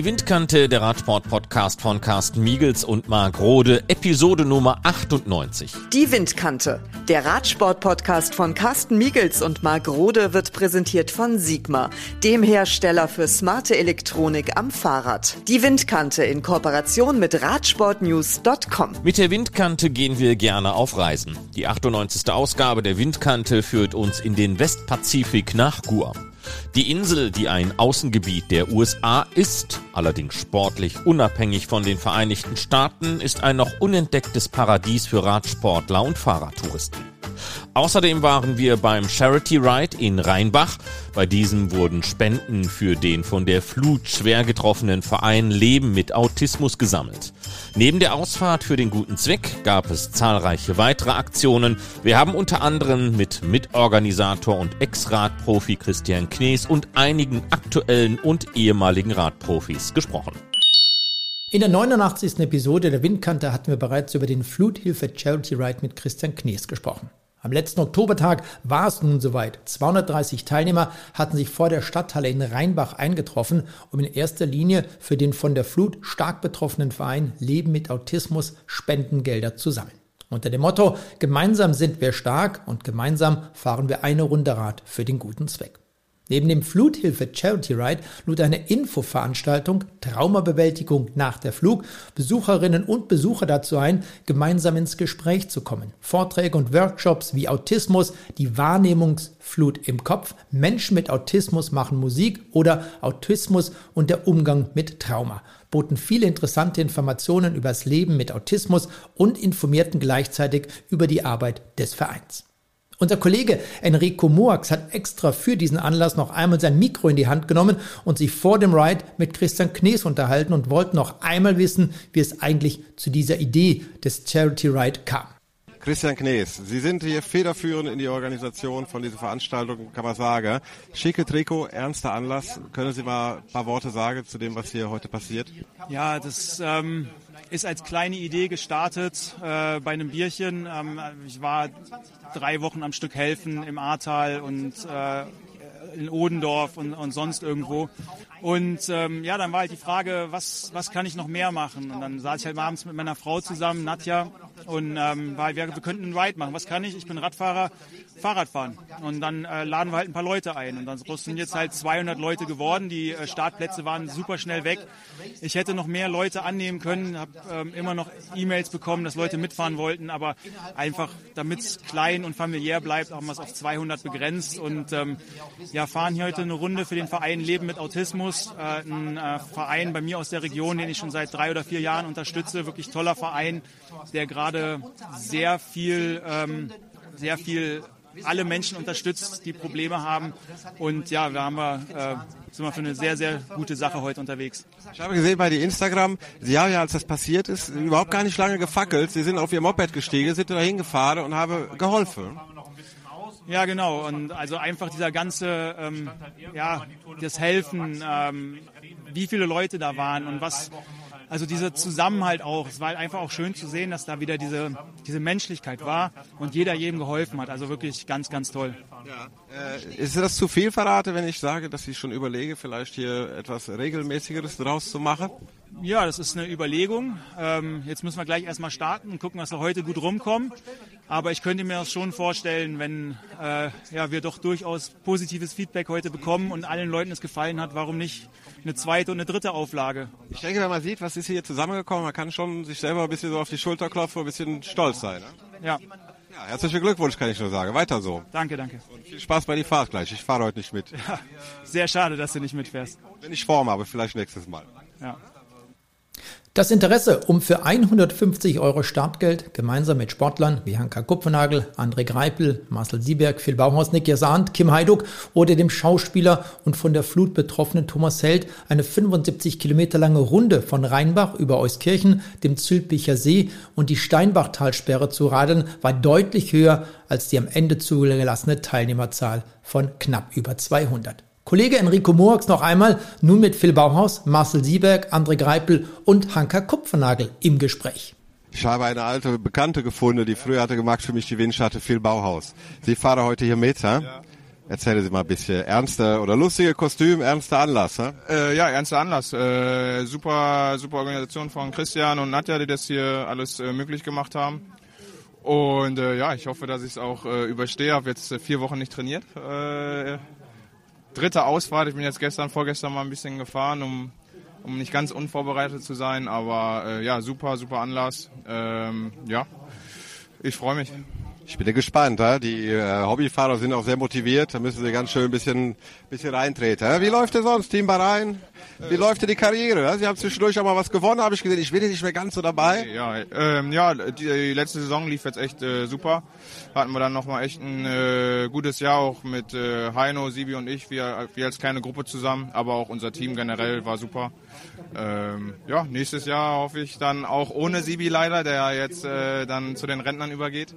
Die Windkante, der Radsport-Podcast von Carsten Miegels und Marc Rode, Episode Nummer 98. Die Windkante, der Radsport-Podcast von Carsten Miegels und Marc Rode wird präsentiert von Sigma, dem Hersteller für smarte Elektronik am Fahrrad. Die Windkante in Kooperation mit Radsportnews.com. Mit der Windkante gehen wir gerne auf Reisen. Die 98. Ausgabe der Windkante führt uns in den Westpazifik nach Guam. Die Insel, die ein Außengebiet der USA ist, allerdings sportlich unabhängig von den Vereinigten Staaten, ist ein noch unentdecktes Paradies für Radsportler und Fahrradtouristen. Außerdem waren wir beim Charity Ride in Rheinbach. Bei diesem wurden Spenden für den von der Flut schwer getroffenen Verein Leben mit Autismus gesammelt. Neben der Ausfahrt für den guten Zweck gab es zahlreiche weitere Aktionen. Wir haben unter anderem mit Mitorganisator und Ex-Radprofi Christian Knees und einigen aktuellen und ehemaligen Radprofis gesprochen. In der 89. Episode der Windkante hatten wir bereits über den Fluthilfe Charity Ride mit Christian Knees gesprochen. Am letzten Oktobertag war es nun soweit. 230 Teilnehmer hatten sich vor der Stadthalle in Rheinbach eingetroffen, um in erster Linie für den von der Flut stark betroffenen Verein Leben mit Autismus Spendengelder zu sammeln. Unter dem Motto Gemeinsam sind wir stark und gemeinsam fahren wir eine Runde Rad für den guten Zweck. Neben dem Fluthilfe Charity Ride lud eine Infoveranstaltung Traumabewältigung nach der Flug Besucherinnen und Besucher dazu ein, gemeinsam ins Gespräch zu kommen. Vorträge und Workshops wie Autismus, die Wahrnehmungsflut im Kopf, Menschen mit Autismus machen Musik oder Autismus und der Umgang mit Trauma boten viele interessante Informationen über das Leben mit Autismus und informierten gleichzeitig über die Arbeit des Vereins. Unser Kollege Enrico Moax hat extra für diesen Anlass noch einmal sein Mikro in die Hand genommen und sich vor dem Ride mit Christian Knees unterhalten und wollte noch einmal wissen, wie es eigentlich zu dieser Idee des Charity Ride kam. Christian Knees, Sie sind hier federführend in die Organisation von dieser Veranstaltung, kann man sagen. Schicke Trikot, ernster Anlass. Können Sie mal ein paar Worte sagen zu dem, was hier heute passiert? Ja, das ähm, ist als kleine Idee gestartet äh, bei einem Bierchen. Ähm, ich war drei Wochen am Stück helfen im Ahrtal und äh, in Odendorf und, und sonst irgendwo. Und ähm, ja, dann war halt die Frage, was, was kann ich noch mehr machen? Und dann saß ich halt abends mit meiner Frau zusammen, Nadja, und ähm, war, wir, wir könnten einen Ride machen. Was kann ich? Ich bin Radfahrer, Fahrrad fahren. Und dann äh, laden wir halt ein paar Leute ein. Und dann sind jetzt halt 200 Leute geworden. Die äh, Startplätze waren super schnell weg. Ich hätte noch mehr Leute annehmen können, habe ähm, immer noch E-Mails bekommen, dass Leute mitfahren wollten. Aber einfach, damit es klein und familiär bleibt, haben wir es auf 200 begrenzt. Und ähm, ja, fahren hier heute eine Runde für den Verein Leben mit Autismus. Äh, ein äh, Verein bei mir aus der Region, den ich schon seit drei oder vier Jahren unterstütze. Wirklich toller Verein, der gerade sehr viel, ähm, sehr viel alle Menschen unterstützt, die Probleme haben. Und ja, wir haben äh, sind wir für eine sehr, sehr gute Sache heute unterwegs. Ich habe gesehen bei die Instagram, Sie haben ja, als das passiert ist, überhaupt gar nicht lange gefackelt. Sie sind auf Ihr Moped gestiegen, sind da hingefahren und haben geholfen. Ja, genau. Und also einfach dieser ganze, ähm, ja, das Helfen, ähm, wie viele Leute da waren und was, also dieser Zusammenhalt auch. Es war einfach auch schön zu sehen, dass da wieder diese, diese Menschlichkeit war und jeder jedem geholfen hat. Also wirklich ganz, ganz toll. Ja. Äh, ist das zu viel verrate, wenn ich sage, dass ich schon überlege, vielleicht hier etwas Regelmäßigeres draus zu machen? Ja, das ist eine Überlegung. Ähm, jetzt müssen wir gleich erstmal starten und gucken, dass wir heute gut rumkommen. Aber ich könnte mir das schon vorstellen, wenn äh, ja, wir doch durchaus positives Feedback heute bekommen und allen Leuten es gefallen hat, warum nicht eine zweite und eine dritte Auflage? Ich denke, wenn man sieht, was ist hier zusammengekommen, man kann schon sich selber ein bisschen so auf die Schulter klopfen, ein bisschen stolz sein. Ne? Ja. Ja, herzlichen Glückwunsch, kann ich nur sagen. Weiter so. Danke, danke. Und viel Spaß bei die Fahrt gleich. Ich fahre heute nicht mit. Ja, sehr schade, dass du nicht mitfährst. Wenn ich Form habe, vielleicht nächstes Mal. Ja. Das Interesse um für 150 Euro Startgeld gemeinsam mit Sportlern wie Hanka Kupfernagel, André Greipel, Marcel Sieberg, Phil Bauhaus, Nick Jasant, Kim Heiduk oder dem Schauspieler und von der Flut betroffenen Thomas Held eine 75 Kilometer lange Runde von Rheinbach über Euskirchen, dem Zülpicher See und die Steinbachtalsperre zu radeln, war deutlich höher als die am Ende zugelassene Teilnehmerzahl von knapp über 200. Kollege Enrico Moax noch einmal, nun mit Phil Bauhaus, Marcel Sieberg, André Greipel und Hanka Kupfernagel im Gespräch. Ich habe eine alte Bekannte gefunden, die früher hatte gemacht für mich die Windschatte Phil Bauhaus. Sie fahre heute hier mit, ja? Erzählen Sie mal ein bisschen. Ernste oder lustige Kostüm, ernster Anlass, ne? Äh, ja, ernster Anlass. Äh, super, super Organisation von Christian und Nadja, die das hier alles äh, möglich gemacht haben. Und äh, ja, ich hoffe, dass ich es auch äh, überstehe. Habe jetzt äh, vier Wochen nicht trainiert. Dritte Ausfahrt. Ich bin jetzt gestern, vorgestern mal ein bisschen gefahren, um, um nicht ganz unvorbereitet zu sein. Aber äh, ja, super, super Anlass. Ähm, ja, ich freue mich. Ich bin ja gespannt. Die äh, Hobbyfahrer sind auch sehr motiviert. Da müssen sie ganz schön ein bisschen, bisschen reintreten. Wie läuft denn sonst, Team Bahrain? Wie läuft denn die Karriere? Sie haben zwischendurch auch mal was gewonnen, habe ich gesehen. Ich bin ja nicht mehr ganz so dabei. Ja, ähm, ja die, letzte Saison lief jetzt echt äh, super. Hatten wir dann nochmal echt ein äh, gutes Jahr auch mit äh, Heino, Sibi und ich. Wir, wir als kleine Gruppe zusammen, aber auch unser Team generell war super. Ähm, ja, nächstes Jahr hoffe ich dann auch ohne Sibi leider, der jetzt äh, dann zu den Rentnern übergeht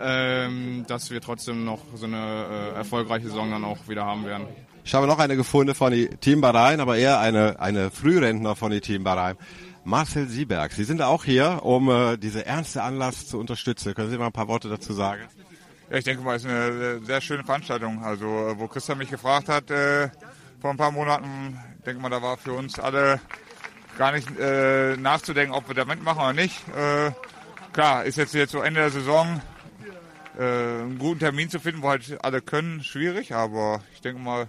ähm, dass wir trotzdem noch so eine äh, erfolgreiche Saison dann auch wieder haben werden. Ich habe noch eine gefunden von die Team Bahrain, aber eher eine, eine Frührentner von die Team Bahrain. Marcel Sieberg, Sie sind auch hier, um äh, diese ernste Anlass zu unterstützen. Können Sie mal ein paar Worte dazu sagen? Ja, ich denke mal, es ist eine sehr schöne Veranstaltung. Also, äh, wo Christian mich gefragt hat äh, vor ein paar Monaten, denke mal, da war für uns alle gar nicht äh, nachzudenken, ob wir da mitmachen oder nicht. Äh, klar, ist jetzt jetzt so Ende der Saison äh, einen guten Termin zu finden, wo halt alle können, schwierig. Aber ich denke mal,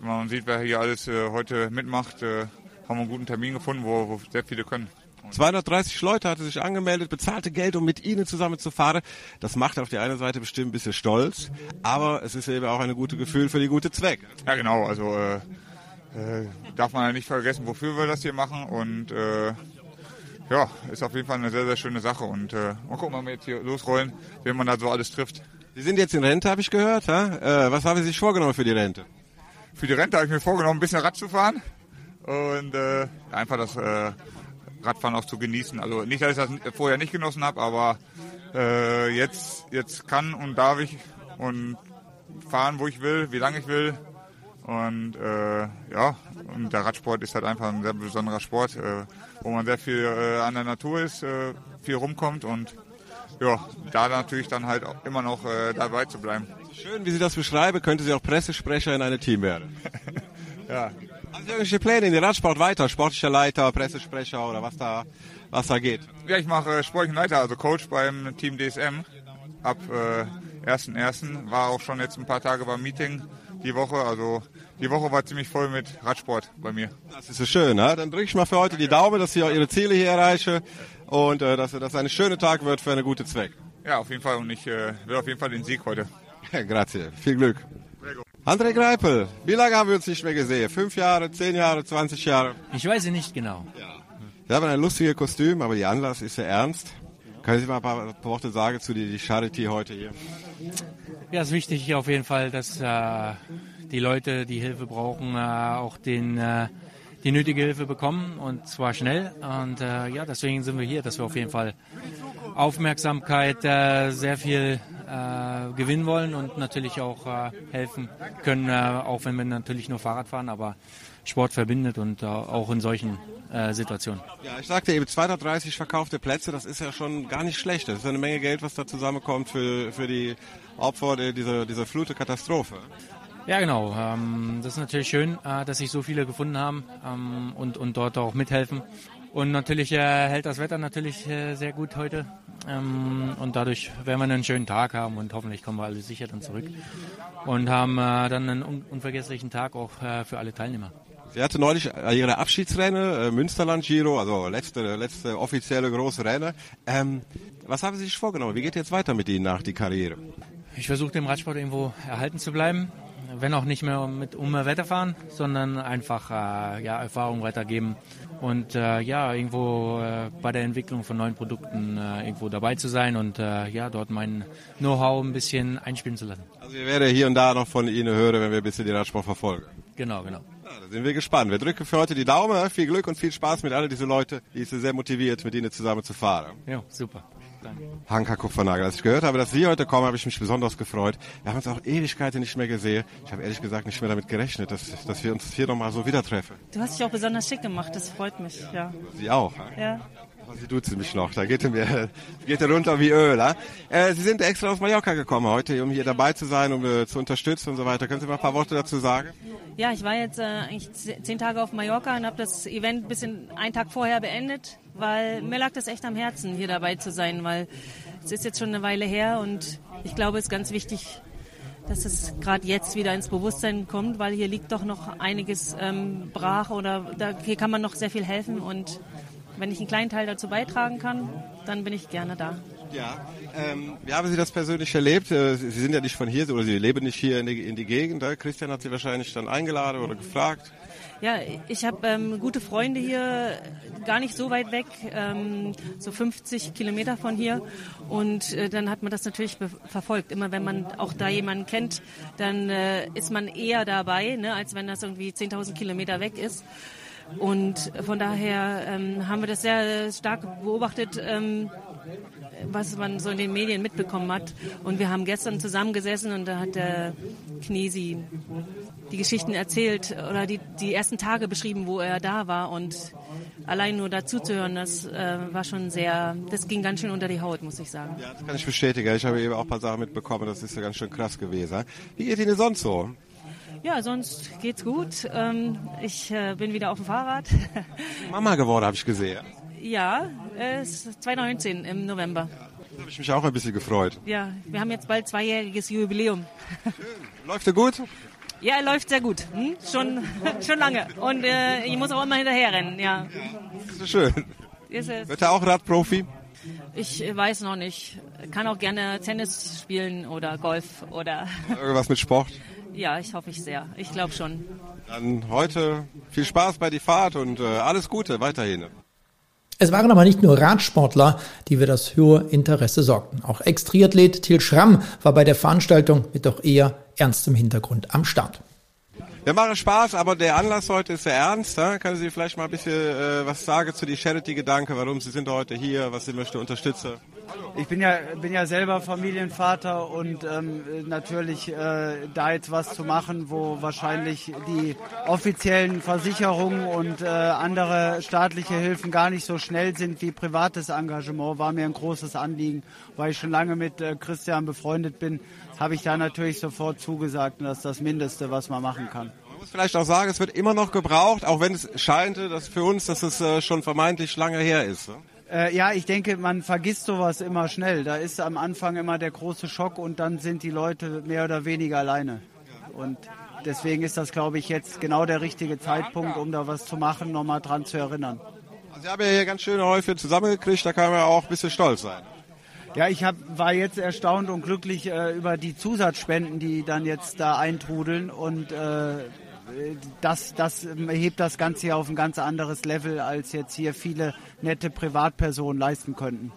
man sieht, wer hier alles äh, heute mitmacht, äh, haben wir einen guten Termin gefunden, wo, wo sehr viele können. 230 Leute hatte sich angemeldet, bezahlte Geld, um mit ihnen zusammen zu fahren. Das macht auf die eine Seite bestimmt ein bisschen stolz, aber es ist eben auch ein gutes Gefühl für die gute Zweck. Ja, genau. Also äh, äh, darf man ja nicht vergessen, wofür wir das hier machen und äh, ja, ist auf jeden Fall eine sehr, sehr schöne Sache. Und äh, mal gucken, wenn wir jetzt hier losrollen, wen man da so alles trifft. Sie sind jetzt in Rente, habe ich gehört. Äh, was haben Sie sich vorgenommen für die Rente? Für die Rente habe ich mir vorgenommen, ein bisschen Rad zu fahren und äh, einfach das äh, Radfahren auch zu genießen. Also nicht, dass ich das vorher nicht genossen habe, aber äh, jetzt, jetzt kann und darf ich und fahren, wo ich will, wie lange ich will. Und äh, ja, und der Radsport ist halt einfach ein sehr besonderer Sport, äh, wo man sehr viel äh, an der Natur ist, äh, viel rumkommt und ja, da natürlich dann halt auch immer noch äh, dabei zu bleiben. Schön, wie Sie das beschreiben, könnte Sie auch Pressesprecher in einem Team werden. ja. Haben Sie irgendwelche Pläne in den Radsport weiter? Sportlicher Leiter, Pressesprecher oder was da, was da geht? Ja, ich mache äh, sportlichen Leiter, also Coach beim Team DSM. Ab äh, 1.1. war auch schon jetzt ein paar Tage beim Meeting die Woche. Also die Woche war ziemlich voll mit Radsport bei mir. Das ist so schön. Ne? Dann drücke ich mal für heute die Daumen, dass Sie auch Ihre Ziele hier erreichen und äh, dass das ein schöner Tag wird für einen guten Zweck. Ja, auf jeden Fall. Und ich äh, will auf jeden Fall den Sieg heute. Ja, grazie. Viel Glück. André Greipel, wie lange haben wir uns nicht mehr gesehen? Fünf Jahre, zehn Jahre, 20 Jahre? Ich weiß es nicht genau. Ja. Wir haben ein lustiges Kostüm, aber die Anlass ist ja ernst. Können Sie mal ein paar Worte sagen zu die Charity heute hier? Ja, es ist wichtig auf jeden Fall, dass äh, die Leute, die Hilfe brauchen, äh, auch den, äh, die nötige Hilfe bekommen und zwar schnell. Und äh, ja, deswegen sind wir hier, dass wir auf jeden Fall Aufmerksamkeit sehr viel gewinnen wollen und natürlich auch helfen können, auch wenn wir natürlich nur Fahrrad fahren, aber Sport verbindet und auch in solchen äh, Situationen. Ja, ich sagte eben 230 verkaufte Plätze, das ist ja schon gar nicht schlecht. Das ist eine Menge Geld, was da zusammenkommt für, für die Opfer dieser, dieser Flutekatastrophe. Ja, genau. Ähm, das ist natürlich schön, äh, dass sich so viele gefunden haben ähm, und, und dort auch mithelfen. Und natürlich äh, hält das Wetter natürlich äh, sehr gut heute. Ähm, und dadurch werden wir einen schönen Tag haben und hoffentlich kommen wir alle sicher dann zurück. Und haben äh, dann einen un unvergesslichen Tag auch äh, für alle Teilnehmer. Sie hatte neulich äh, ihre Abschiedsrennen, äh, Münsterland Giro, also letzte, letzte offizielle große Rennen. Ähm, was haben Sie sich vorgenommen? Wie geht jetzt weiter mit Ihnen nach die Karriere? Ich versuche dem Radsport irgendwo erhalten zu bleiben wenn auch nicht mehr mit um Wetter fahren, sondern einfach äh, ja, Erfahrung weitergeben und äh, ja, irgendwo äh, bei der Entwicklung von neuen Produkten äh, irgendwo dabei zu sein und äh, ja, dort mein Know-how ein bisschen einspielen zu lassen. Also wir werden hier und da noch von Ihnen hören, wenn wir ein bisschen den Radsport verfolgen. Genau, genau. Ja, da sind wir gespannt. Wir drücken für heute die Daumen. Viel Glück und viel Spaß mit all diesen Leuten, die sind sehr motiviert, mit Ihnen zusammen zu fahren. Ja, super. Hanka Kupfernagel. Als ich gehört habe, dass Sie heute kommen, habe ich mich besonders gefreut. Wir haben uns auch Ewigkeiten nicht mehr gesehen. Ich habe ehrlich gesagt nicht mehr damit gerechnet, dass, dass wir uns hier nochmal so wieder treffen. Du hast dich auch besonders schick gemacht, das freut mich, ja. Sie auch? Ja. Oh, Sie duzen mich noch, da geht er mir geht er runter wie Öl. Äh, Sie sind extra aus Mallorca gekommen heute, um hier dabei zu sein, um äh, zu unterstützen und so weiter. Können Sie mal ein paar Worte dazu sagen? Ja, ich war jetzt äh, eigentlich zehn Tage auf Mallorca und habe das Event ein bisschen einen Tag vorher beendet, weil mir lag das echt am Herzen, hier dabei zu sein, weil es ist jetzt schon eine Weile her und ich glaube, es ist ganz wichtig, dass es gerade jetzt wieder ins Bewusstsein kommt, weil hier liegt doch noch einiges ähm, brach oder da, hier kann man noch sehr viel helfen und wenn ich einen kleinen Teil dazu beitragen kann, dann bin ich gerne da. Ja, ähm, wie haben Sie das persönlich erlebt? Äh, Sie sind ja nicht von hier oder Sie leben nicht hier in die, in die Gegend. Äh? Christian hat Sie wahrscheinlich dann eingeladen oder gefragt. Ja, ich habe ähm, gute Freunde hier, gar nicht so weit weg, ähm, so 50 Kilometer von hier. Und äh, dann hat man das natürlich verfolgt. Immer wenn man auch da jemanden kennt, dann äh, ist man eher dabei, ne, als wenn das irgendwie 10.000 Kilometer weg ist. Und von daher ähm, haben wir das sehr stark beobachtet, ähm, was man so in den Medien mitbekommen hat. Und wir haben gestern zusammengesessen und da hat der Knesi die Geschichten erzählt oder die, die ersten Tage beschrieben, wo er da war. Und allein nur dazu zu hören, das äh, war schon sehr, das ging ganz schön unter die Haut, muss ich sagen. Ja, das kann ich bestätigen. Ich habe eben auch ein paar Sachen mitbekommen, das ist ja ganz schön krass gewesen. Wie geht Ihnen sonst so? Ja, sonst geht's gut. Ähm, ich äh, bin wieder auf dem Fahrrad. Mama geworden, habe ich gesehen. Ja, äh, 2019 im November. Ja, da habe ich mich auch ein bisschen gefreut. Ja, wir haben jetzt bald zweijähriges Jubiläum. Schön. Läuft er gut? Ja, er läuft sehr gut. Hm? Schon, schon lange. Und äh, ich muss auch immer hinterherrennen, ja. ja das ist schön. Ist es. Wird er auch Radprofi? Ich weiß noch nicht. Kann auch gerne Tennis spielen oder Golf oder. Irgendwas mit Sport? Ja, ich hoffe ich sehr. Ich glaube schon. Dann heute viel Spaß bei die Fahrt und äh, alles Gute weiterhin. Es waren aber nicht nur Radsportler, die für das hohe Interesse sorgten. Auch Ex-Triathlet Til Schramm war bei der Veranstaltung mit doch eher ernstem Hintergrund am Start. Wir machen Spaß, aber der Anlass heute ist sehr ernst. Ja? Können Sie vielleicht mal ein bisschen äh, was sagen zu die Charity-Gedanke, warum Sie sind heute hier, was Sie möchten unterstützen? Ich bin ja, bin ja selber Familienvater und ähm, natürlich äh, da jetzt was zu machen, wo wahrscheinlich die offiziellen Versicherungen und äh, andere staatliche Hilfen gar nicht so schnell sind wie privates Engagement, war mir ein großes Anliegen, weil ich schon lange mit äh, Christian befreundet bin, habe ich da natürlich sofort zugesagt und das ist das Mindeste, was man machen kann Man muss vielleicht auch sagen, es wird immer noch gebraucht, auch wenn es scheint, dass für uns, dass es äh, schon vermeintlich lange her ist. Äh, ja, ich denke, man vergisst sowas immer schnell. Da ist am Anfang immer der große Schock und dann sind die Leute mehr oder weniger alleine. Und deswegen ist das, glaube ich, jetzt genau der richtige Zeitpunkt, um da was zu machen, nochmal dran zu erinnern. Also Sie haben ja hier ganz schöne Häufe zusammengekriegt, da kann man auch ein bisschen stolz sein. Ja, ich hab, war jetzt erstaunt und glücklich äh, über die Zusatzspenden, die dann jetzt da eintrudeln und äh, das, das hebt das Ganze hier auf ein ganz anderes Level, als jetzt hier viele nette Privatpersonen leisten könnten.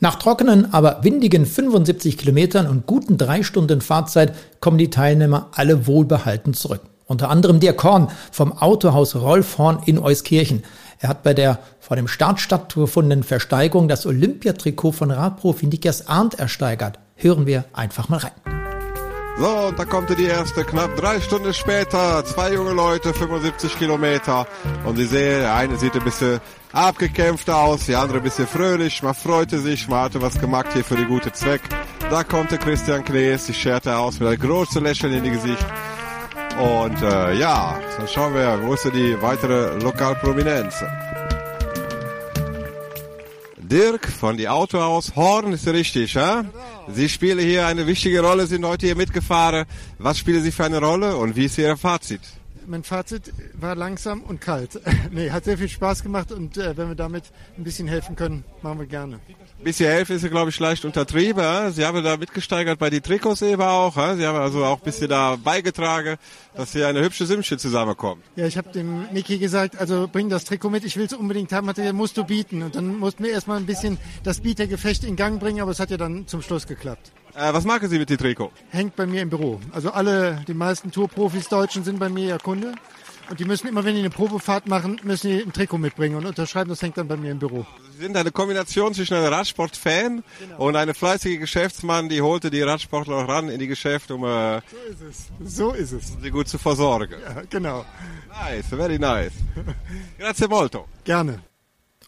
Nach trockenen, aber windigen 75 Kilometern und guten drei Stunden Fahrzeit kommen die Teilnehmer alle wohlbehalten zurück. Unter anderem der Korn vom Autohaus Rolf Horn in Euskirchen. Er hat bei der vor dem Start stattgefundenen Versteigerung das Olympiatrikot von Radprofi Niklas Arndt ersteigert. Hören wir einfach mal rein. So, und da kommt die erste, knapp drei Stunden später. Zwei junge Leute, 75 Kilometer. Und Sie sehen, der eine sieht ein bisschen abgekämpft aus, die andere ein bisschen fröhlich. Man freute sich, man hatte was gemacht hier für den guten Zweck. Da kommt der Christian Knees, die scherte aus mit einem großen Lächeln in die Gesicht. Und äh, ja, dann schauen wir, wo ist die weitere Lokalprominenz? Dirk von die Autohaus Horn ist richtig, ja? Sie spielen hier eine wichtige Rolle, sind heute hier mitgefahren. Was spielen Sie für eine Rolle und wie ist Ihr Fazit? Mein Fazit war langsam und kalt. nee, hat sehr viel Spaß gemacht und äh, wenn wir damit ein bisschen helfen können, machen wir gerne bisschen helfen ist ja, glaube ich, leicht untertrieben. Sie haben da mitgesteigert bei die Trikots eben auch. Sie haben also auch ein bisschen da beigetragen, dass hier eine hübsche Simsche zusammenkommt. Ja, ich habe dem Niki gesagt, also bring das Trikot mit, ich will es unbedingt haben. Hat er musst du bieten. Und dann mussten wir erstmal ein bisschen das Bietergefecht in Gang bringen, aber es hat ja dann zum Schluss geklappt. Äh, was machen Sie mit dem Trikot? Hängt bei mir im Büro. Also alle, die meisten Tourprofis Deutschen sind bei mir ja Kunde. Und die müssen immer, wenn die eine Probefahrt machen, müssen die ein Trikot mitbringen und unterschreiben. Das hängt dann bei mir im Büro. Sie sind eine Kombination zwischen einem Radsport-Fan genau. und einem fleißigen Geschäftsmann, die holte die Radsportler ran in die Geschäfte, um äh, so ist es. So ist es. sie gut zu versorgen. Ja, genau. Nice, very nice. Grazie molto. Gerne.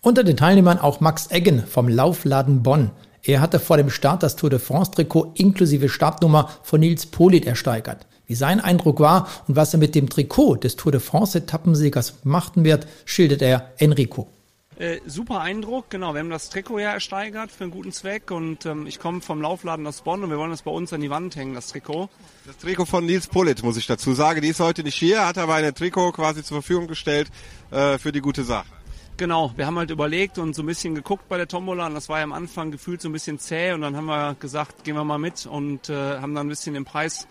Unter den Teilnehmern auch Max Eggen vom Laufladen Bonn. Er hatte vor dem Start das Tour de France Trikot inklusive Startnummer von Nils Polit ersteigert. Wie sein Eindruck war und was er mit dem Trikot des Tour de France Etappensiegers machen wird, schildert er Enrico. Äh, super Eindruck, genau. Wir haben das Trikot ja ersteigert für einen guten Zweck und ähm, ich komme vom Laufladen aus Bonn und wir wollen das bei uns an die Wand hängen, das Trikot. Das Trikot von Nils Pullet, muss ich dazu sagen. Die ist heute nicht hier, hat aber ein Trikot quasi zur Verfügung gestellt äh, für die gute Sache. Genau, wir haben halt überlegt und so ein bisschen geguckt bei der Tombola und das war ja am Anfang gefühlt so ein bisschen zäh und dann haben wir gesagt, gehen wir mal mit und äh, haben dann ein bisschen den Preis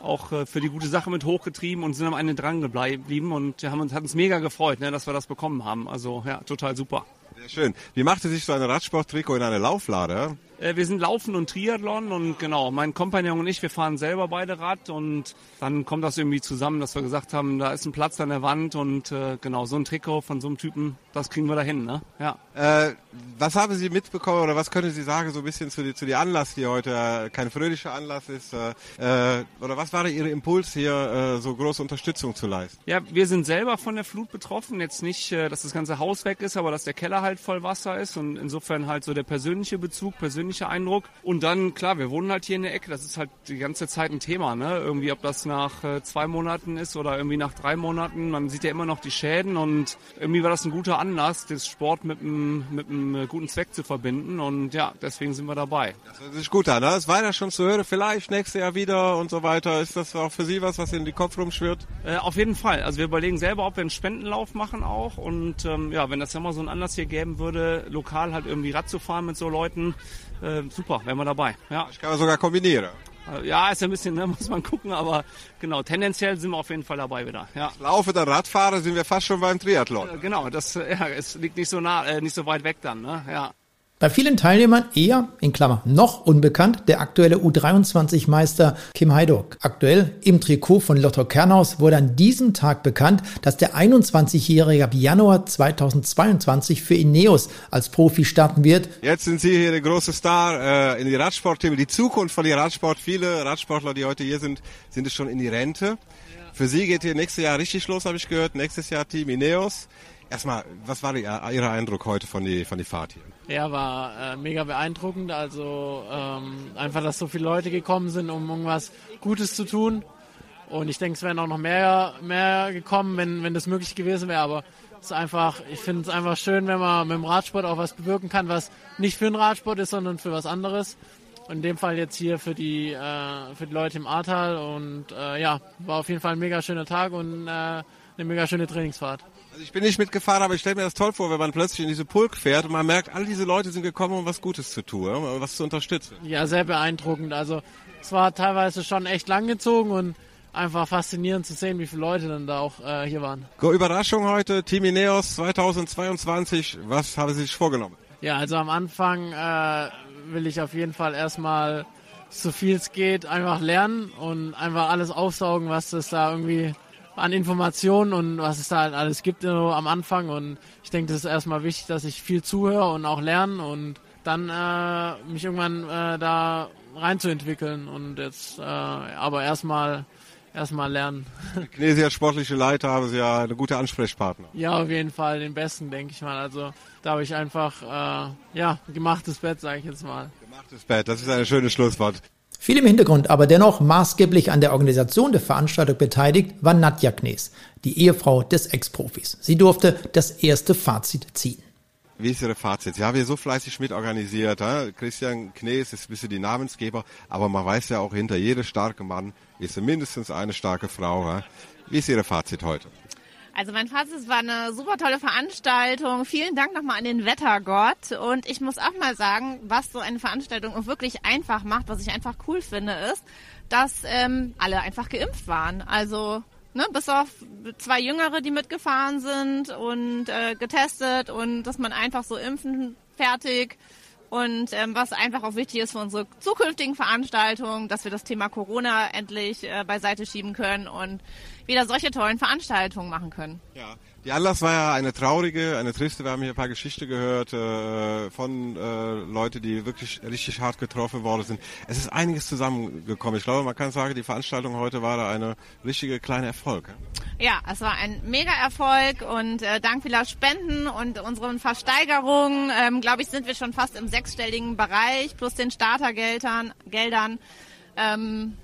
auch äh, für die gute Sache mit hochgetrieben und sind am Ende dran geblieben und haben uns, hat uns mega gefreut, ne, dass wir das bekommen haben. Also ja, total super. Sehr schön. Wie machte sich so ein Radsporttrikot in eine Lauflade? Äh, wir sind Laufen und Triathlon und genau, mein Kompagnon und ich, wir fahren selber beide Rad und dann kommt das irgendwie zusammen, dass wir gesagt haben, da ist ein Platz an der Wand und äh, genau, so ein Trikot von so einem Typen, das kriegen wir da hin, ne? Ja. Äh, was haben Sie mitbekommen oder was können Sie sagen so ein bisschen zu, die, zu die Anlass, die heute äh, kein fröhlicher Anlass ist? Äh, äh, oder was war Ihr Impuls hier, so große Unterstützung zu leisten? Ja, wir sind selber von der Flut betroffen. Jetzt nicht, dass das ganze Haus weg ist, aber dass der Keller halt voll Wasser ist und insofern halt so der persönliche Bezug, persönlicher Eindruck. Und dann, klar, wir wohnen halt hier in der Ecke. Das ist halt die ganze Zeit ein Thema, ne? Irgendwie, ob das nach äh, zwei Monaten ist oder irgendwie nach drei Monaten. Man sieht ja immer noch die Schäden und irgendwie war das ein guter Anlass, das Sport mit einem, mit einem guten Zweck zu verbinden. Und ja, deswegen sind wir dabei. Das hört sich gut an. Ne? Das war ja schon zu hören. Vielleicht nächstes Jahr wieder und so weiter. Ist das auch für Sie was, was in den Kopf rumschwirrt? Äh, auf jeden Fall. Also wir überlegen selber, ob wir einen Spendenlauf machen auch. Und ähm, ja, wenn das ja mal so einen Anlass hier geben würde, lokal halt irgendwie Rad zu fahren mit so Leuten, äh, super, wären wir dabei. Ja. Ich kann man sogar kombinieren. Äh, Ja, ist ein bisschen, ne, muss man gucken, aber genau, tendenziell sind wir auf jeden Fall dabei wieder. Ja. Laufe der Radfahrer sind wir fast schon beim Triathlon. Äh, Genau, das ja, es liegt nicht so nah, äh, nicht so weit weg dann, ne? Ja. Bei vielen Teilnehmern eher, in Klammer, noch unbekannt, der aktuelle U23-Meister Kim Heidok. Aktuell im Trikot von Lotto Kernhaus wurde an diesem Tag bekannt, dass der 21-Jährige ab Januar 2022 für Ineos als Profi starten wird. Jetzt sind Sie hier der große Star äh, in die Radsportthemen, die Zukunft von den Radsport. Viele Radsportler, die heute hier sind, sind es schon in die Rente. Für Sie geht hier nächstes Jahr richtig los, habe ich gehört. Nächstes Jahr Team Ineos. Erstmal, was war die, Ihr Eindruck heute von die, von die Fahrt hier? Ja, war äh, mega beeindruckend. Also ähm, einfach, dass so viele Leute gekommen sind, um irgendwas Gutes zu tun. Und ich denke, es wären auch noch mehr, mehr gekommen, wenn, wenn das möglich gewesen wäre. Aber es ist einfach, ich finde es einfach schön, wenn man mit dem Radsport auch was bewirken kann, was nicht für den Radsport ist, sondern für was anderes. Und in dem Fall jetzt hier für die, äh, für die Leute im Ahrtal. Und äh, ja, war auf jeden Fall ein mega schöner Tag und äh, eine mega schöne Trainingsfahrt. Also ich bin nicht mitgefahren, aber ich stelle mir das toll vor, wenn man plötzlich in diese Pulk fährt und man merkt, all diese Leute sind gekommen, um was Gutes zu tun, um was zu unterstützen. Ja, sehr beeindruckend. Also es war teilweise schon echt langgezogen und einfach faszinierend zu sehen, wie viele Leute dann da auch äh, hier waren. Überraschung heute, Team Ineos 2022. Was haben Sie sich vorgenommen? Ja, also am Anfang äh, will ich auf jeden Fall erstmal so viel es geht einfach lernen und einfach alles aufsaugen, was es da irgendwie an Informationen und was es da halt alles gibt so am Anfang. Und ich denke, das ist erstmal wichtig, dass ich viel zuhöre und auch lerne und dann äh, mich irgendwann äh, da reinzuentwickeln und jetzt äh, aber erstmal erstmal lernen. Knesi als sportliche Leiter haben Sie ja eine gute Ansprechpartner. Ja, auf jeden Fall den besten, denke ich mal. Also da habe ich einfach äh, ja gemachtes Bett, sage ich jetzt mal. Gemachtes Bett, das ist ein schönes Schlusswort. Viel im Hintergrund, aber dennoch maßgeblich an der Organisation der Veranstaltung beteiligt, war Nadja Knees, die Ehefrau des Ex-Profis. Sie durfte das erste Fazit ziehen. Wie ist Ihre Fazit? Sie haben hier so fleißig mitorganisiert. He? Christian Knees ist ein bisschen die Namensgeber, aber man weiß ja auch, hinter jedem starken Mann ist mindestens eine starke Frau. He? Wie ist Ihre Fazit heute? Also mein Fazit war eine super tolle Veranstaltung. Vielen Dank nochmal an den Wettergott. Und ich muss auch mal sagen, was so eine Veranstaltung auch wirklich einfach macht, was ich einfach cool finde, ist, dass ähm, alle einfach geimpft waren. Also ne, bis auf zwei Jüngere, die mitgefahren sind und äh, getestet und dass man einfach so impfen fertig. Und ähm, was einfach auch wichtig ist für unsere zukünftigen Veranstaltungen, dass wir das Thema Corona endlich äh, beiseite schieben können und wieder solche tollen Veranstaltungen machen können. Ja, Die Anlass war ja eine traurige, eine triste. Wir haben hier ein paar Geschichten gehört äh, von äh, Leuten, die wirklich richtig hart getroffen worden sind. Es ist einiges zusammengekommen. Ich glaube, man kann sagen, die Veranstaltung heute war da eine richtige kleine Erfolg. Ja, es war ein mega Erfolg und äh, dank vieler Spenden und unseren Versteigerungen, ähm, glaube ich, sind wir schon fast im sechsstelligen Bereich plus den Startergeldern. Geldern. Ähm,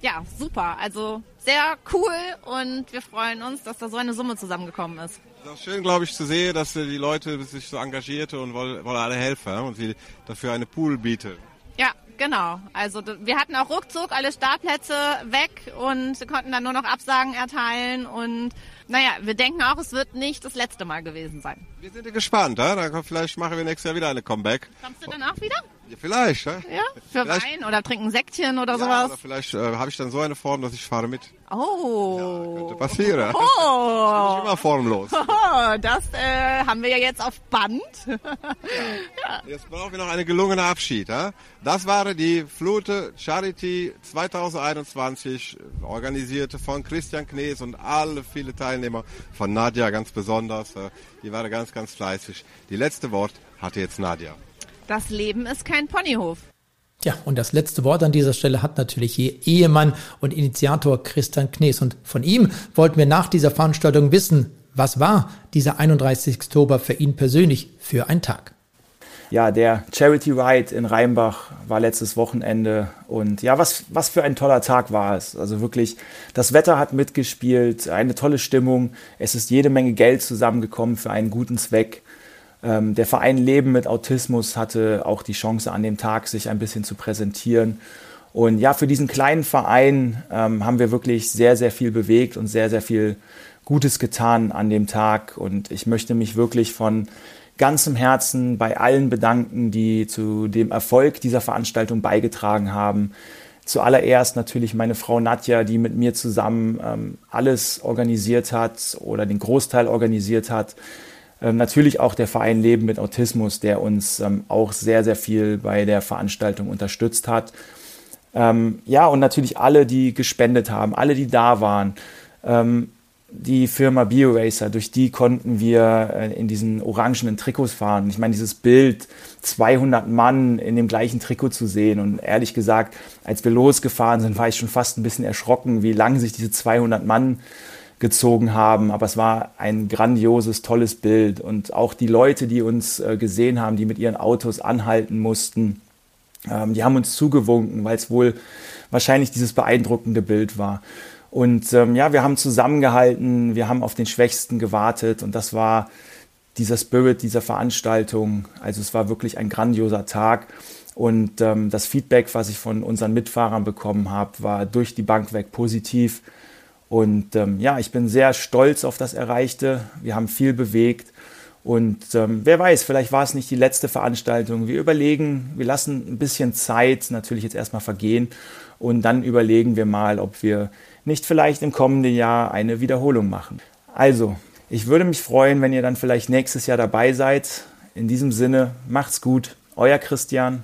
ja, super. Also sehr cool und wir freuen uns, dass da so eine Summe zusammengekommen ist. Es ist auch schön, glaube ich, zu sehen, dass die Leute sich so engagierte und wollen, wollen alle helfen und sie dafür eine Pool bieten. Ja, genau. Also wir hatten auch ruckzuck alle Startplätze weg und konnten dann nur noch Absagen erteilen und naja, wir denken auch, es wird nicht das letzte Mal gewesen sein. Wir sind gespannt, ja? dann vielleicht machen wir nächstes Jahr wieder eine Comeback. Kommst du dann auch wieder? Ja, vielleicht. Ja, ja für vielleicht, Wein oder trinken Säckchen oder ja, sowas. Oder vielleicht äh, habe ich dann so eine Form, dass ich fahre mit. Oh. Ja, könnte passieren. Oh. Ich bin immer formlos. Oh, das äh, haben wir ja jetzt auf Band. ja. Jetzt brauchen wir noch einen gelungenen Abschied. Ja? Das war die Flute Charity 2021, organisierte von Christian Knees und alle viele Teilnehmer, von Nadja ganz besonders. Die waren ganz, ganz fleißig. Die letzte Wort hatte jetzt Nadja. Das Leben ist kein Ponyhof. Ja, und das letzte Wort an dieser Stelle hat natürlich ihr Ehemann und Initiator Christian Knees. Und von ihm wollten wir nach dieser Veranstaltung wissen, was war dieser 31. Oktober für ihn persönlich für ein Tag? Ja, der Charity Ride in Rheinbach war letztes Wochenende und ja, was, was für ein toller Tag war es. Also wirklich, das Wetter hat mitgespielt, eine tolle Stimmung, es ist jede Menge Geld zusammengekommen für einen guten Zweck. Ähm, der Verein Leben mit Autismus hatte auch die Chance an dem Tag, sich ein bisschen zu präsentieren. Und ja, für diesen kleinen Verein ähm, haben wir wirklich sehr, sehr viel bewegt und sehr, sehr viel Gutes getan an dem Tag. Und ich möchte mich wirklich von ganzem Herzen bei allen bedanken, die zu dem Erfolg dieser Veranstaltung beigetragen haben. Zuallererst natürlich meine Frau Nadja, die mit mir zusammen ähm, alles organisiert hat oder den Großteil organisiert hat. Ähm, natürlich auch der Verein Leben mit Autismus, der uns ähm, auch sehr, sehr viel bei der Veranstaltung unterstützt hat. Ähm, ja, und natürlich alle, die gespendet haben, alle, die da waren. Ähm, die Firma BioRacer, durch die konnten wir äh, in diesen orangenen Trikots fahren. Ich meine, dieses Bild, 200 Mann in dem gleichen Trikot zu sehen. Und ehrlich gesagt, als wir losgefahren sind, war ich schon fast ein bisschen erschrocken, wie lange sich diese 200 Mann gezogen haben. Aber es war ein grandioses, tolles Bild. Und auch die Leute, die uns äh, gesehen haben, die mit ihren Autos anhalten mussten, ähm, die haben uns zugewunken, weil es wohl wahrscheinlich dieses beeindruckende Bild war. Und ähm, ja, wir haben zusammengehalten, wir haben auf den Schwächsten gewartet und das war dieser Spirit dieser Veranstaltung. Also es war wirklich ein grandioser Tag. Und ähm, das Feedback, was ich von unseren Mitfahrern bekommen habe, war durch die Bank weg positiv. Und ähm, ja, ich bin sehr stolz auf das Erreichte. Wir haben viel bewegt. Und ähm, wer weiß, vielleicht war es nicht die letzte Veranstaltung. Wir überlegen, wir lassen ein bisschen Zeit natürlich jetzt erstmal vergehen und dann überlegen wir mal, ob wir nicht vielleicht im kommenden Jahr eine Wiederholung machen. Also, ich würde mich freuen, wenn ihr dann vielleicht nächstes Jahr dabei seid. In diesem Sinne, macht's gut. Euer Christian.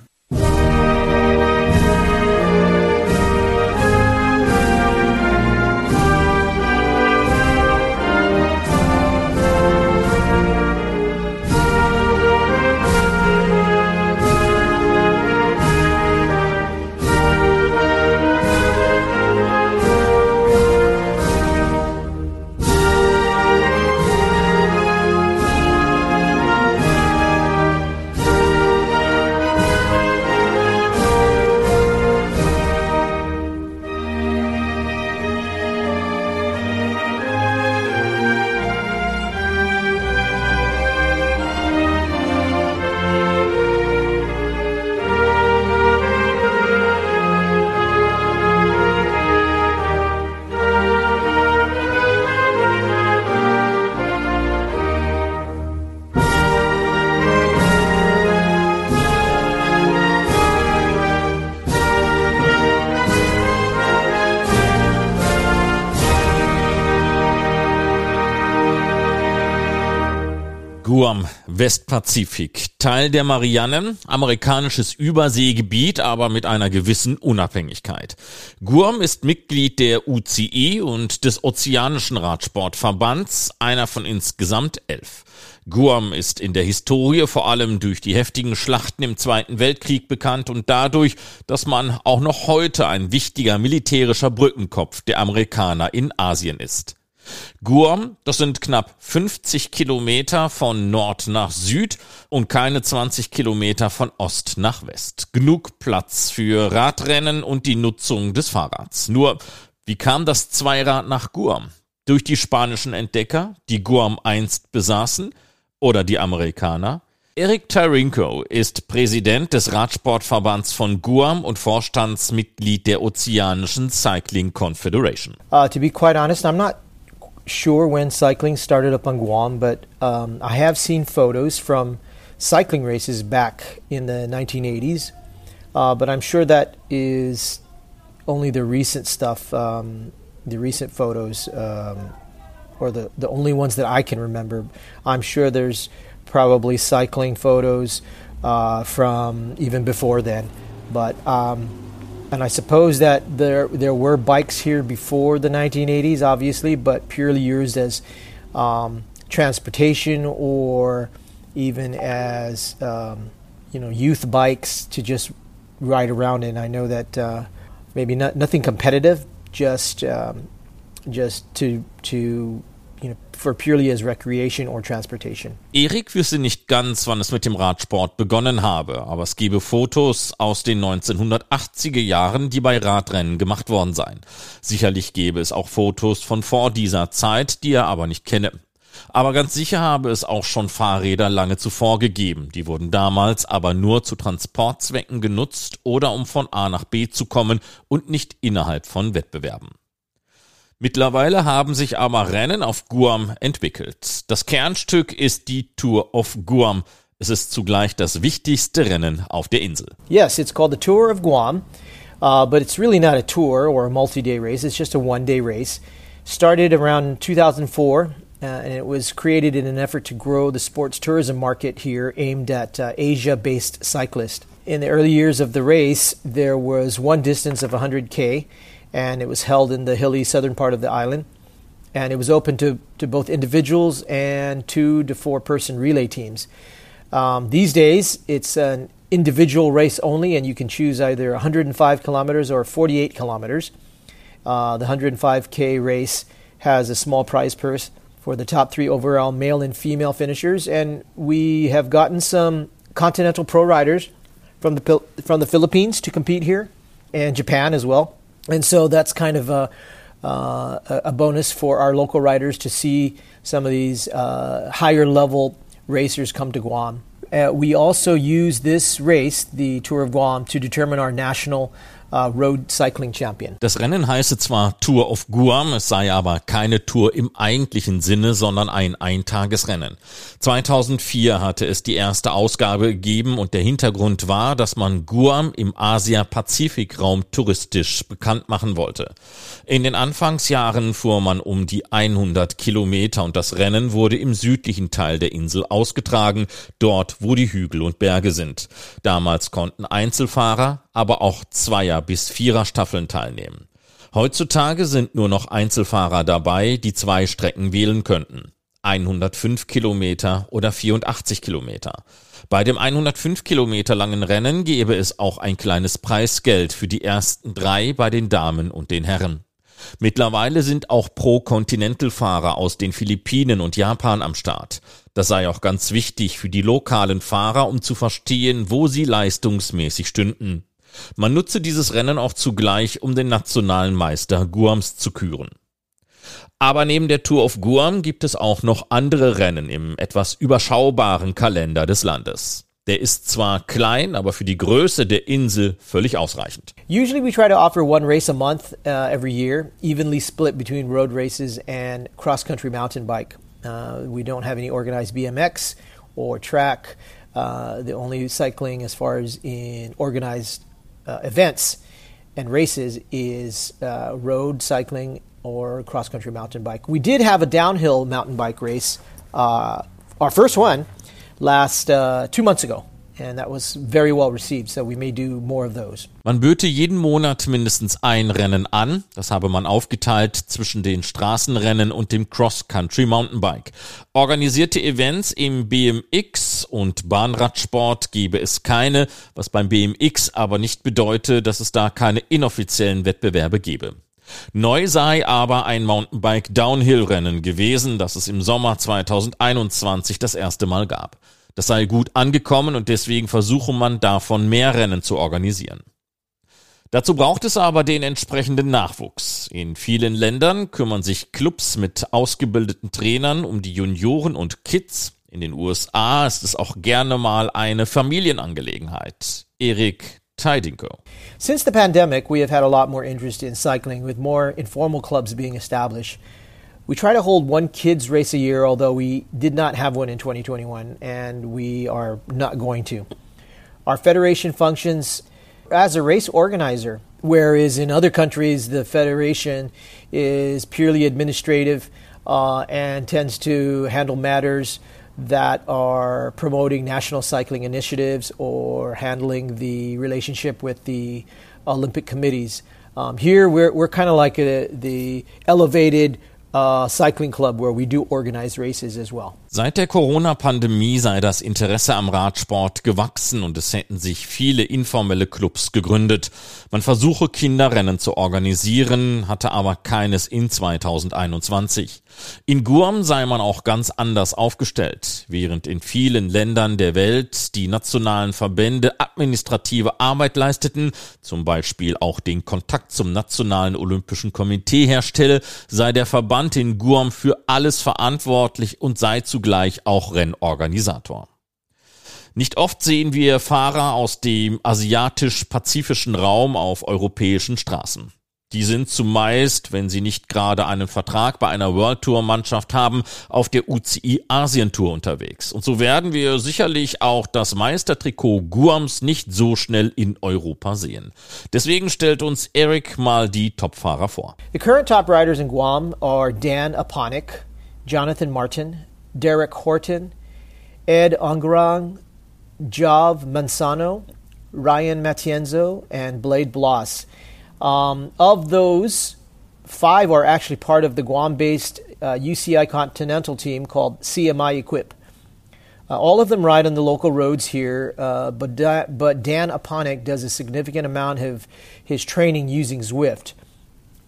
Westpazifik, Teil der Marianen, amerikanisches Überseegebiet, aber mit einer gewissen Unabhängigkeit. Guam ist Mitglied der UCI und des Ozeanischen Radsportverbands, einer von insgesamt elf. Guam ist in der Historie vor allem durch die heftigen Schlachten im Zweiten Weltkrieg bekannt und dadurch, dass man auch noch heute ein wichtiger militärischer Brückenkopf der Amerikaner in Asien ist. Guam, das sind knapp 50 Kilometer von Nord nach Süd und keine 20 Kilometer von Ost nach West. Genug Platz für Radrennen und die Nutzung des Fahrrads. Nur, wie kam das Zweirad nach Guam? Durch die spanischen Entdecker, die Guam einst besaßen, oder die Amerikaner? Eric Tarinko ist Präsident des Radsportverbands von Guam und Vorstandsmitglied der Ozeanischen Cycling Confederation. Uh, to be quite honest, I'm not sure when cycling started up on Guam, but um, I have seen photos from cycling races back in the 1980s. Uh, but I'm sure that is only the recent stuff, um, the recent photos, um, or the, the only ones that I can remember. I'm sure there's probably cycling photos uh, from even before then. But um, and I suppose that there there were bikes here before the 1980s, obviously, but purely used as um, transportation or even as um, you know youth bikes to just ride around in. I know that uh, maybe not, nothing competitive, just um, just to to you know, for purely as recreation or transportation. Erik wüsste nicht ganz, wann es mit dem Radsport begonnen habe, aber es gebe Fotos aus den 1980er Jahren, die bei Radrennen gemacht worden seien. Sicherlich gäbe es auch Fotos von vor dieser Zeit, die er aber nicht kenne. Aber ganz sicher habe es auch schon Fahrräder lange zuvor gegeben. Die wurden damals aber nur zu Transportzwecken genutzt oder um von A nach B zu kommen und nicht innerhalb von Wettbewerben. Mittlerweile haben sich aber Rennen auf Guam entwickelt. Das Kernstück ist die Tour of Guam. Es ist zugleich das wichtigste Rennen auf der Insel. Yes, it's called the Tour of Guam, uh, but it's really not a tour or a multi-day race. It's just a one-day race. Started around 2004, uh, and it was created in an effort to grow the sports tourism market here, aimed at uh, Asia-based cyclists. In the early years of the race, there was one distance of 100k and it was held in the hilly southern part of the island. And it was open to, to both individuals and two to four person relay teams. Um, these days, it's an individual race only, and you can choose either 105 kilometers or 48 kilometers. Uh, the 105K race has a small prize purse for the top three overall male and female finishers, and we have gotten some continental pro riders from the from the Philippines to compete here, and Japan as well and so that's kind of a, uh, a bonus for our local riders to see some of these uh, higher level racers come to Guam. Uh, we also use this race, the Tour of Guam, to determine our national uh, Road Cycling Champion. Das Rennen heiße zwar Tour of Guam, es sei aber keine Tour im eigentlichen Sinne, sondern ein Eintagesrennen. 2004 hatte es die erste Ausgabe gegeben und der Hintergrund war, dass man Guam im Asia-Pazifik-Raum touristisch bekannt machen wollte. In den Anfangsjahren fuhr man um die 100 Kilometer und das Rennen wurde im südlichen Teil der Insel ausgetragen, dort wo die Hügel und Berge sind. Damals konnten Einzelfahrer, aber auch Zweier- bis Vierer-Staffeln teilnehmen. Heutzutage sind nur noch Einzelfahrer dabei, die zwei Strecken wählen könnten. 105 Kilometer oder 84 Kilometer. Bei dem 105 Kilometer langen Rennen gäbe es auch ein kleines Preisgeld für die ersten drei bei den Damen und den Herren. Mittlerweile sind auch Pro-Continental-Fahrer aus den Philippinen und Japan am Start. Das sei auch ganz wichtig für die lokalen Fahrer, um zu verstehen, wo sie leistungsmäßig stünden. Man nutze dieses Rennen auch zugleich, um den nationalen Meister Guams zu küren. Aber neben der Tour of Guam gibt es auch noch andere Rennen im etwas überschaubaren Kalender des Landes. Der ist zwar klein, aber für die Größe der Insel völlig ausreichend. Usually we try to offer one race a month uh, every year, evenly split between road races and cross-country mountain bike. Uh, we don't have any organized BMX or track. Uh, the only cycling as far as in organized uh, events and races is uh, road cycling or cross country mountain bike. We did have a downhill mountain bike race uh, our first one last uh, two months ago. Man böte jeden Monat mindestens ein Rennen an. Das habe man aufgeteilt zwischen den Straßenrennen und dem Cross-Country Mountainbike. Organisierte Events im BMX und Bahnradsport gebe es keine, was beim BMX aber nicht bedeute, dass es da keine inoffiziellen Wettbewerbe gebe. Neu sei aber ein Mountainbike Downhill Rennen gewesen, das es im Sommer 2021 das erste Mal gab. Das sei gut angekommen und deswegen versuche man davon mehr Rennen zu organisieren. Dazu braucht es aber den entsprechenden Nachwuchs. In vielen Ländern kümmern sich Clubs mit ausgebildeten Trainern um die Junioren und Kids. In den USA ist es auch gerne mal eine Familienangelegenheit. Erik Tidingo. Since the pandemic, we have had a lot more interest in cycling, with more informal clubs being established. We try to hold one kids race a year, although we did not have one in 2021, and we are not going to. Our federation functions as a race organizer, whereas in other countries the federation is purely administrative uh, and tends to handle matters that are promoting national cycling initiatives or handling the relationship with the Olympic committees. Um, here, we're, we're kind of like a, the elevated uh, cycling club where we do organize races as well. Seit der Corona-Pandemie sei das Interesse am Radsport gewachsen und es hätten sich viele informelle Clubs gegründet. Man versuche Kinderrennen zu organisieren, hatte aber keines in 2021. In Guam sei man auch ganz anders aufgestellt. Während in vielen Ländern der Welt die nationalen Verbände administrative Arbeit leisteten, zum Beispiel auch den Kontakt zum Nationalen Olympischen Komitee herstelle, sei der Verband in Guam für alles verantwortlich und sei zu zugleich auch Rennorganisator. Nicht oft sehen wir Fahrer aus dem asiatisch-pazifischen Raum auf europäischen Straßen. Die sind zumeist, wenn sie nicht gerade einen Vertrag bei einer World Tour Mannschaft haben, auf der UCI Asien Tour unterwegs. Und so werden wir sicherlich auch das Meistertrikot Guams nicht so schnell in Europa sehen. Deswegen stellt uns Eric mal die Topfahrer vor. The current top riders in Guam are Dan Aponik, Jonathan Martin, Derek Horton, Ed Ongrang, Jav Mansano, Ryan Matienzo, and Blade Bloss. Um, of those, five are actually part of the Guam based uh, UCI Continental team called CMI Equip. Uh, all of them ride on the local roads here, uh, but, da- but Dan Aponik does a significant amount of his training using Zwift.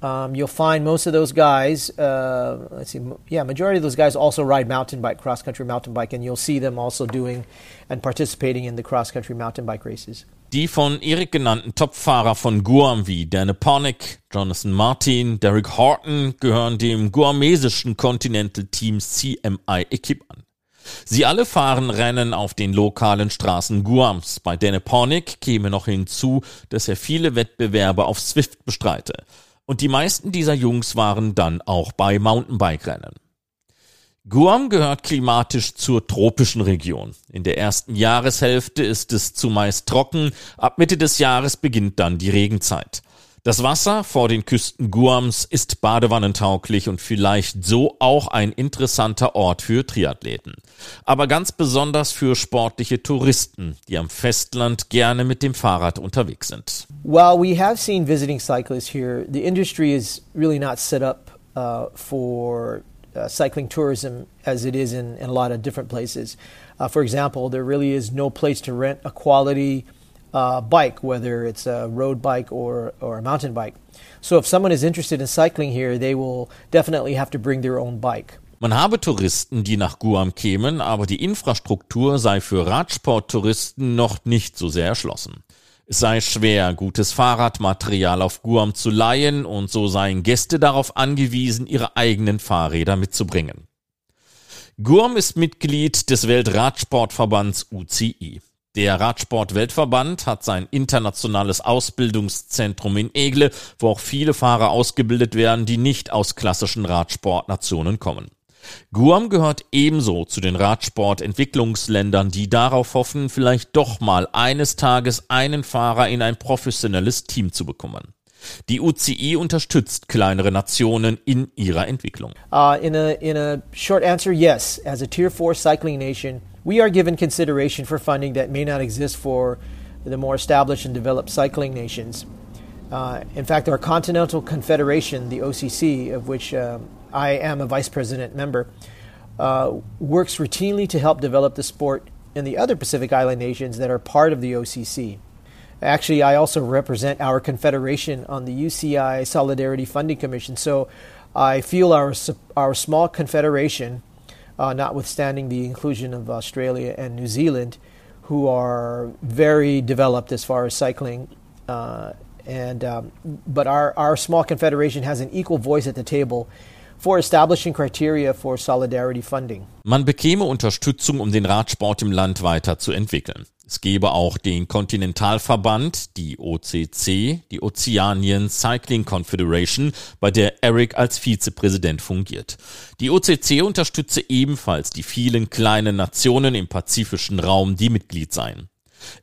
Um, you'll find most of those guys, uh, let's see, yeah, majority of those guys also ride mountain bike, cross country mountain bike, and you'll see them also doing and participating in the cross country mountain bike races. Die von Erik genannten Topfahrer von Guam wie Dan Ponick, Jonathan Martin, Derek Horton gehören dem guamesischen Continental Team CMI Equip an. Sie alle fahren Rennen auf den lokalen Straßen Guams. Bei Dan Ponick käme noch hinzu, dass er viele Wettbewerbe auf Swift bestreite. Und die meisten dieser Jungs waren dann auch bei Mountainbike-Rennen. Guam gehört klimatisch zur tropischen Region. In der ersten Jahreshälfte ist es zumeist trocken, ab Mitte des Jahres beginnt dann die Regenzeit. Das Wasser vor den Küsten Guams ist badewannentauglich und vielleicht so auch ein interessanter Ort für Triathleten. Aber ganz besonders für sportliche Touristen, die am Festland gerne mit dem Fahrrad unterwegs sind. While we have seen visiting cyclists here, the industry is really not set up uh, for uh, cycling tourism as it is in, in, a lot of different places. Uh, for example, there really is no place to rent a quality uh, bike, whether it's a road bike or, or a mountain bike. So if someone is interested in cycling here, they will definitely have to bring their own bike. Man habe Touristen, die nach Guam kämen, aber die Infrastruktur sei für Radsporttouristen noch nicht so sehr erschlossen. Es sei schwer, gutes Fahrradmaterial auf Guam zu leihen und so seien Gäste darauf angewiesen, ihre eigenen Fahrräder mitzubringen. Guam ist Mitglied des Weltradsportverbands UCI. Der Radsport-Weltverband hat sein internationales Ausbildungszentrum in Egle, wo auch viele Fahrer ausgebildet werden, die nicht aus klassischen Radsportnationen kommen. Guam gehört ebenso zu den Radsport-Entwicklungsländern, die darauf hoffen, vielleicht doch mal eines Tages einen Fahrer in ein professionelles Team zu bekommen. Die UCI unterstützt kleinere Nationen in ihrer Entwicklung. Uh, in, a, in a short answer, yes. As a Tier 4 cycling nation, we are given consideration for funding that may not exist for the more established and developed cycling nations. Uh, in fact, our Continental Confederation, the OCC, of which uh, I am a vice president member, uh, works routinely to help develop the sport in the other Pacific Island nations that are part of the OCC. Actually, I also represent our confederation on the UCI Solidarity Funding Commission, so I feel our, our small confederation, uh, notwithstanding the inclusion of Australia and New Zealand, who are very developed as far as cycling uh, and um, but our, our small confederation has an equal voice at the table for establishing criteria for solidarity funding. Man bekäme Unterstützung, um den Radsport im Land weiter zu entwickeln. Es gäbe auch den Kontinentalverband, die OCC, die Oceanian Cycling Confederation, bei der Eric als Vizepräsident fungiert. Die OCC unterstütze ebenfalls die vielen kleinen Nationen im pazifischen Raum, die Mitglied seien.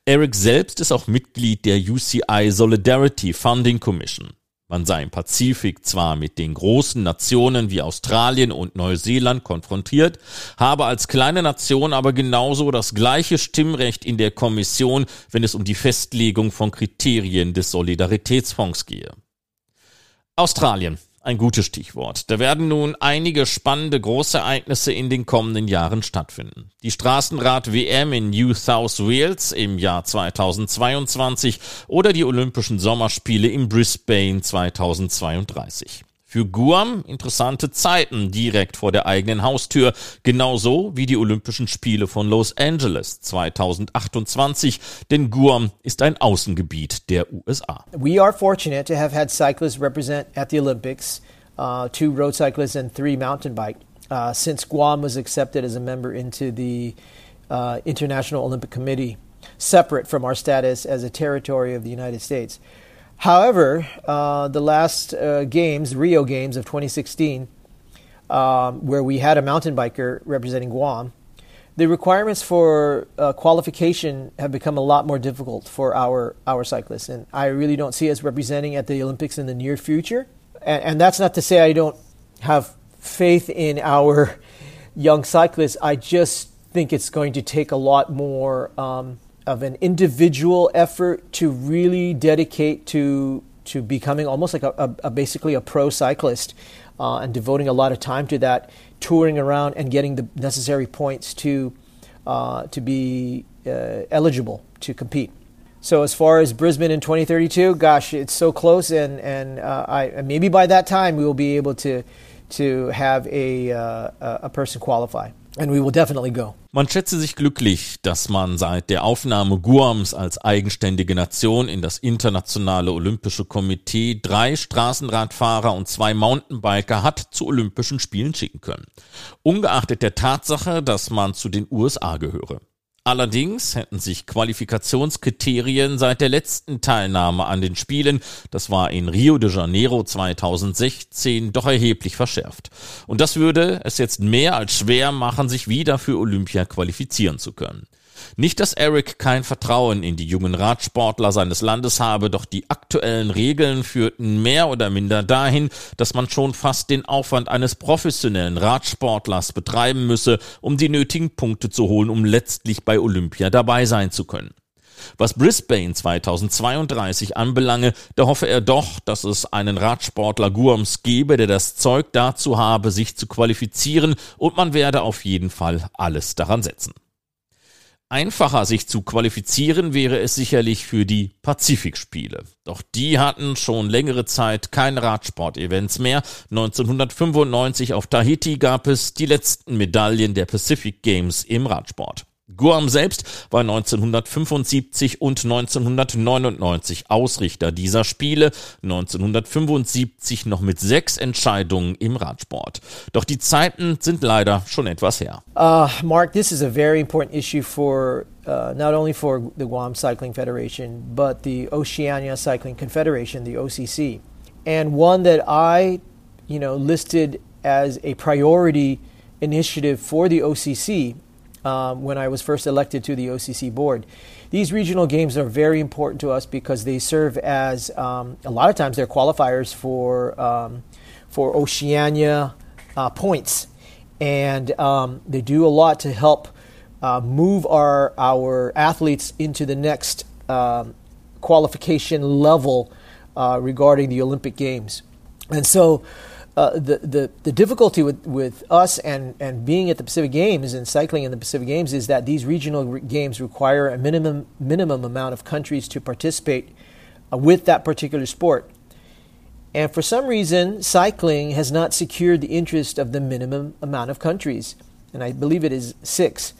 Eric selbst ist auch Mitglied der UCI Solidarity Funding Commission. Man sei im Pazifik zwar mit den großen Nationen wie Australien und Neuseeland konfrontiert, habe als kleine Nation aber genauso das gleiche Stimmrecht in der Kommission, wenn es um die Festlegung von Kriterien des Solidaritätsfonds gehe. Australien. Ein gutes Stichwort. Da werden nun einige spannende Großereignisse in den kommenden Jahren stattfinden. Die Straßenrad-WM in New South Wales im Jahr 2022 oder die Olympischen Sommerspiele in Brisbane 2032. Für Guam interessante Zeiten direkt vor der eigenen Haustür, genauso wie die Olympischen Spiele von Los Angeles 2028, denn Guam ist ein Außengebiet der USA. We are fortunate to have had cyclists represent at the Olympics, uh, two road cyclists and three mountain bike, uh, since Guam was accepted as a member into the uh, International Olympic Committee, separate from our status as a territory of the United States. However, uh, the last uh, games, Rio Games of 2016, um, where we had a mountain biker representing Guam, the requirements for uh, qualification have become a lot more difficult for our, our cyclists. And I really don't see us representing at the Olympics in the near future. And, and that's not to say I don't have faith in our young cyclists. I just think it's going to take a lot more um, of an individual effort to really dedicate to to becoming almost like a, a, a basically a pro cyclist uh, and devoting a lot of time to that, touring around and getting the necessary points to uh, to be uh, eligible to compete. So as far as Brisbane in 2032, gosh, it's so close, and and uh, I maybe by that time we will be able to to have a uh, a person qualify. Man schätze sich glücklich, dass man seit der Aufnahme Guams als eigenständige Nation in das internationale Olympische Komitee drei Straßenradfahrer und zwei Mountainbiker hat zu Olympischen Spielen schicken können. Ungeachtet der Tatsache, dass man zu den USA gehöre. Allerdings hätten sich Qualifikationskriterien seit der letzten Teilnahme an den Spielen, das war in Rio de Janeiro 2016, doch erheblich verschärft. Und das würde es jetzt mehr als schwer machen, sich wieder für Olympia qualifizieren zu können. Nicht, dass Eric kein Vertrauen in die jungen Radsportler seines Landes habe, doch die aktuellen Regeln führten mehr oder minder dahin, dass man schon fast den Aufwand eines professionellen Radsportlers betreiben müsse, um die nötigen Punkte zu holen, um letztlich bei Olympia dabei sein zu können. Was Brisbane 2032 anbelange, da hoffe er doch, dass es einen Radsportler Guams gebe, der das Zeug dazu habe, sich zu qualifizieren und man werde auf jeden Fall alles daran setzen. Einfacher sich zu qualifizieren wäre es sicherlich für die Pazifikspiele. Doch die hatten schon längere Zeit keine Radsport-Events mehr. 1995 auf Tahiti gab es die letzten Medaillen der Pacific Games im Radsport. Guam selbst war 1975 und 1999 Ausrichter dieser Spiele, 1975 noch mit sechs Entscheidungen im Radsport. Doch die Zeiten sind leider schon etwas her. Uh, Mark, this is a very important issue for uh, not only for the Guam Cycling Federation, but the Oceania Cycling Confederation, the OCC, and one that I, you know, listed as a priority initiative for the OCC um, when I was first elected to the OCC board. These regional games are very important to us because they serve as um, a lot of times they're qualifiers for um, for Oceania uh, points, and um, they do a lot to help uh, move our our athletes into the next um, qualification level uh, regarding the Olympic Games, and so. Uh, the, the, the difficulty with, with us and, and being at the Pacific Games and cycling in the Pacific Games is that these regional re- games require a minimum minimum amount of countries to participate uh, with that particular sport. And for some reason, cycling has not secured the interest of the minimum amount of countries, and I believe it is six.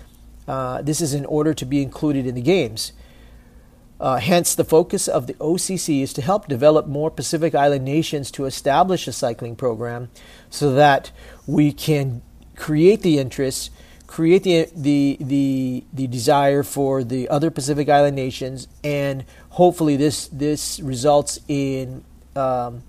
Uh, this is in order to be included in the games. Uh, hence, the focus of the OCC is to help develop more Pacific Island nations to establish a cycling program so that we can create the interest, create the, the, the, the desire for the other Pacific Island nations, and hopefully this, this results in um,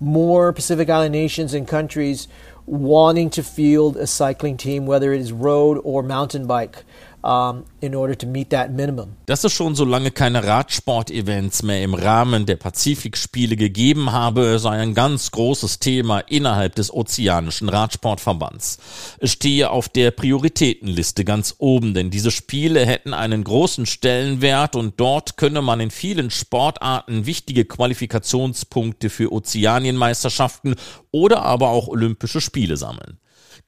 more Pacific Island nations and countries wanting to field a cycling team, whether it is road or mountain bike. Um, in order to meet that minimum. Dass es schon so lange keine Radsport-Events mehr im Rahmen der Pazifikspiele gegeben habe, sei ein ganz großes Thema innerhalb des Ozeanischen Radsportverbands. Es stehe auf der Prioritätenliste ganz oben, denn diese Spiele hätten einen großen Stellenwert und dort könne man in vielen Sportarten wichtige Qualifikationspunkte für Ozeanienmeisterschaften oder aber auch Olympische Spiele sammeln.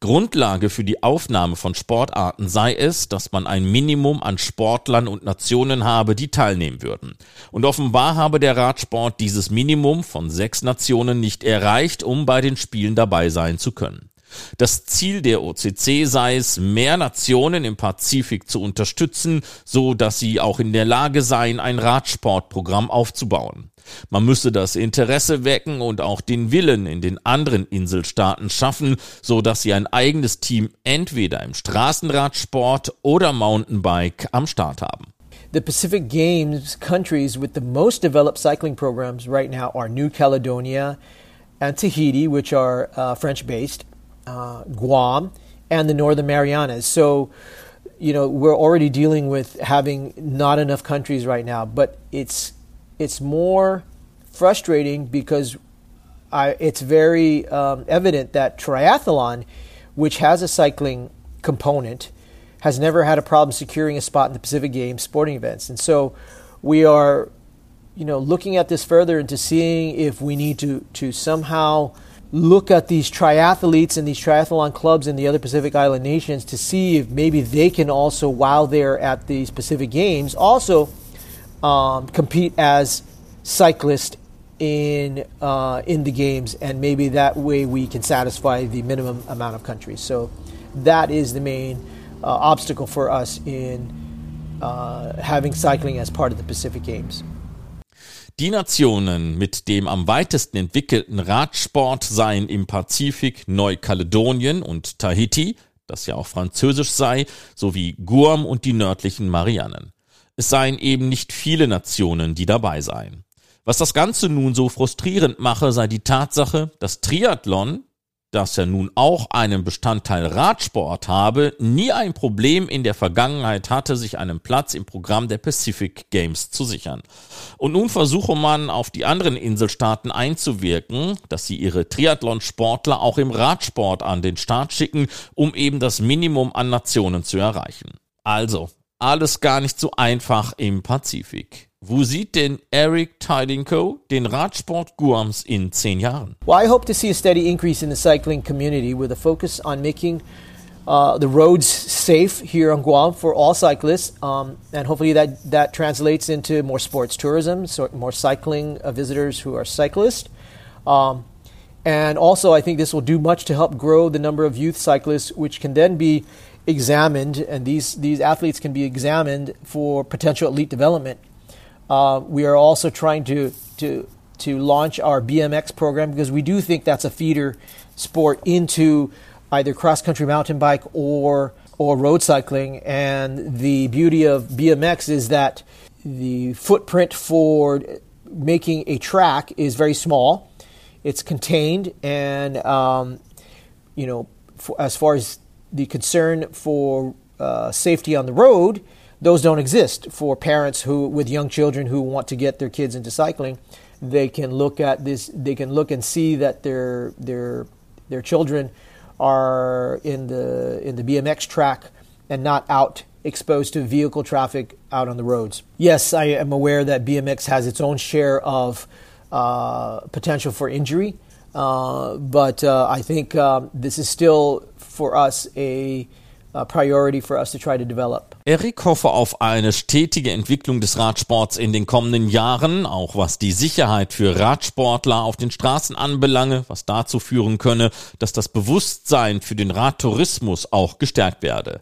Grundlage für die Aufnahme von Sportarten sei es, dass man ein Minimum an Sportlern und Nationen habe, die teilnehmen würden. Und offenbar habe der Radsport dieses Minimum von sechs Nationen nicht erreicht, um bei den Spielen dabei sein zu können. Das Ziel der OCC sei es, mehr Nationen im Pazifik zu unterstützen, so dass sie auch in der Lage seien, ein Radsportprogramm aufzubauen. Man müsse das Interesse wecken und auch den Willen in den anderen Inselstaaten schaffen, so dass sie ein eigenes Team entweder im Straßenradsport oder Mountainbike am Start haben. The Pacific Games countries with the most developed cycling programs right now are New Caledonia and Tahiti, which are uh, French based, uh, Guam, and the Northern Marianas. So, you know, we're already dealing with having not enough countries right now, but it's it's more frustrating because I, it's very um, evident that triathlon, which has a cycling component, has never had a problem securing a spot in the Pacific Games sporting events. And so we are, you know, looking at this further into seeing if we need to, to somehow look at these triathletes and these triathlon clubs in the other Pacific Island nations to see if maybe they can also, while they're at these Pacific Games, also – um, compete as cyclists in uh, in the games, and maybe that way we can satisfy the minimum amount of countries. So that is the main uh, obstacle for us in uh, having cycling as part of the Pacific Games. Die Nationen mit dem am weitesten entwickelten Radsport seien im Pazifik Neukaledonien und Tahiti, das ja auch französisch sei, sowie Guam und die nördlichen Marianen. Es seien eben nicht viele Nationen, die dabei seien. Was das Ganze nun so frustrierend mache, sei die Tatsache, dass Triathlon, das ja nun auch einen Bestandteil Radsport habe, nie ein Problem in der Vergangenheit hatte, sich einen Platz im Programm der Pacific Games zu sichern. Und nun versuche man auf die anderen Inselstaaten einzuwirken, dass sie ihre Triathlon-Sportler auch im Radsport an den Start schicken, um eben das Minimum an Nationen zu erreichen. Also, alles gar nicht so einfach im Pazifik. Wo sieht denn Eric Tidinko den Radsport Guams in zehn Jahren? Well, I hope to see a steady increase in the cycling community with a focus on making uh, the roads safe here on Guam for all cyclists, um, and hopefully that that translates into more sports tourism, so more cycling uh, visitors who are cyclists. Um, and also, I think this will do much to help grow the number of youth cyclists, which can then be examined, and these, these athletes can be examined for potential elite development. Uh, we are also trying to, to, to launch our BMX program because we do think that's a feeder sport into either cross country mountain bike or, or road cycling. And the beauty of BMX is that the footprint for making a track is very small. It's contained, and um, you know, for, as far as the concern for uh, safety on the road, those don't exist for parents who with young children who want to get their kids into cycling. They can look at this. They can look and see that their their their children are in the in the BMX track and not out exposed to vehicle traffic out on the roads. Yes, I am aware that BMX has its own share of uh, potential for injury, uh, but uh, I think um, this is still for us a priority for us to try to develop. Eric hoffe auf eine stetige Entwicklung des Radsports in den kommenden Jahren, auch was die Sicherheit für Radsportler auf den Straßen anbelange, was dazu führen könne, dass das Bewusstsein für den Radtourismus auch gestärkt werde.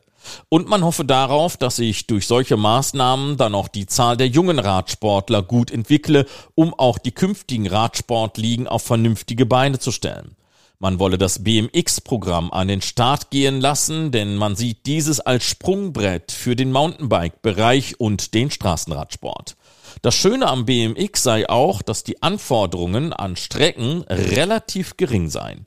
Und man hoffe darauf, dass sich durch solche Maßnahmen dann auch die Zahl der jungen Radsportler gut entwickle, um auch die künftigen Radsportligen auf vernünftige Beine zu stellen. Man wolle das BMX-Programm an den Start gehen lassen, denn man sieht dieses als Sprungbrett für den Mountainbike-Bereich und den Straßenradsport. Das Schöne am BMX sei auch, dass die Anforderungen an Strecken relativ gering seien.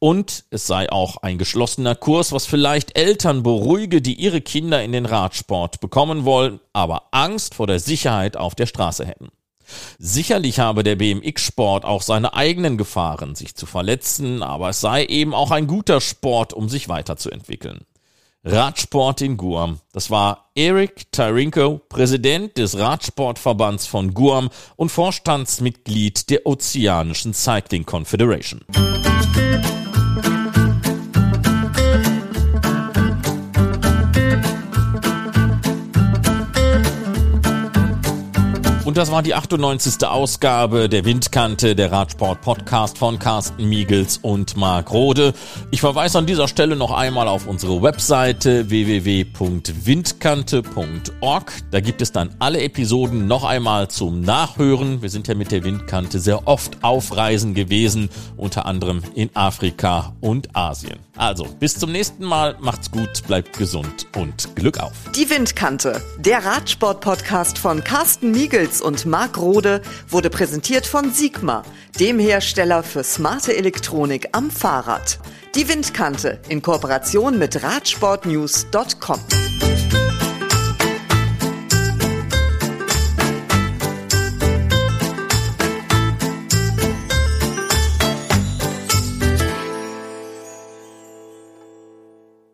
Und es sei auch ein geschlossener Kurs, was vielleicht Eltern beruhige, die ihre Kinder in den Radsport bekommen wollen, aber Angst vor der Sicherheit auf der Straße hätten. Sicherlich habe der BMX-Sport auch seine eigenen Gefahren, sich zu verletzen, aber es sei eben auch ein guter Sport, um sich weiterzuentwickeln. Radsport in Guam. Das war Eric Tyrinko, Präsident des Radsportverbands von Guam und Vorstandsmitglied der Ozeanischen Cycling Confederation. Und das war die 98. Ausgabe der Windkante, der Radsport-Podcast von Carsten Miegels und Marc Rode. Ich verweise an dieser Stelle noch einmal auf unsere Webseite www.windkante.org. Da gibt es dann alle Episoden noch einmal zum Nachhören. Wir sind ja mit der Windkante sehr oft auf Reisen gewesen, unter anderem in Afrika und Asien. Also, bis zum nächsten Mal. Macht's gut, bleibt gesund und Glück auf. Die Windkante, der Radsport-Podcast von Carsten Miegels und Marc Rode, wurde präsentiert von Sigma, dem Hersteller für smarte Elektronik am Fahrrad. Die Windkante in Kooperation mit Radsportnews.com.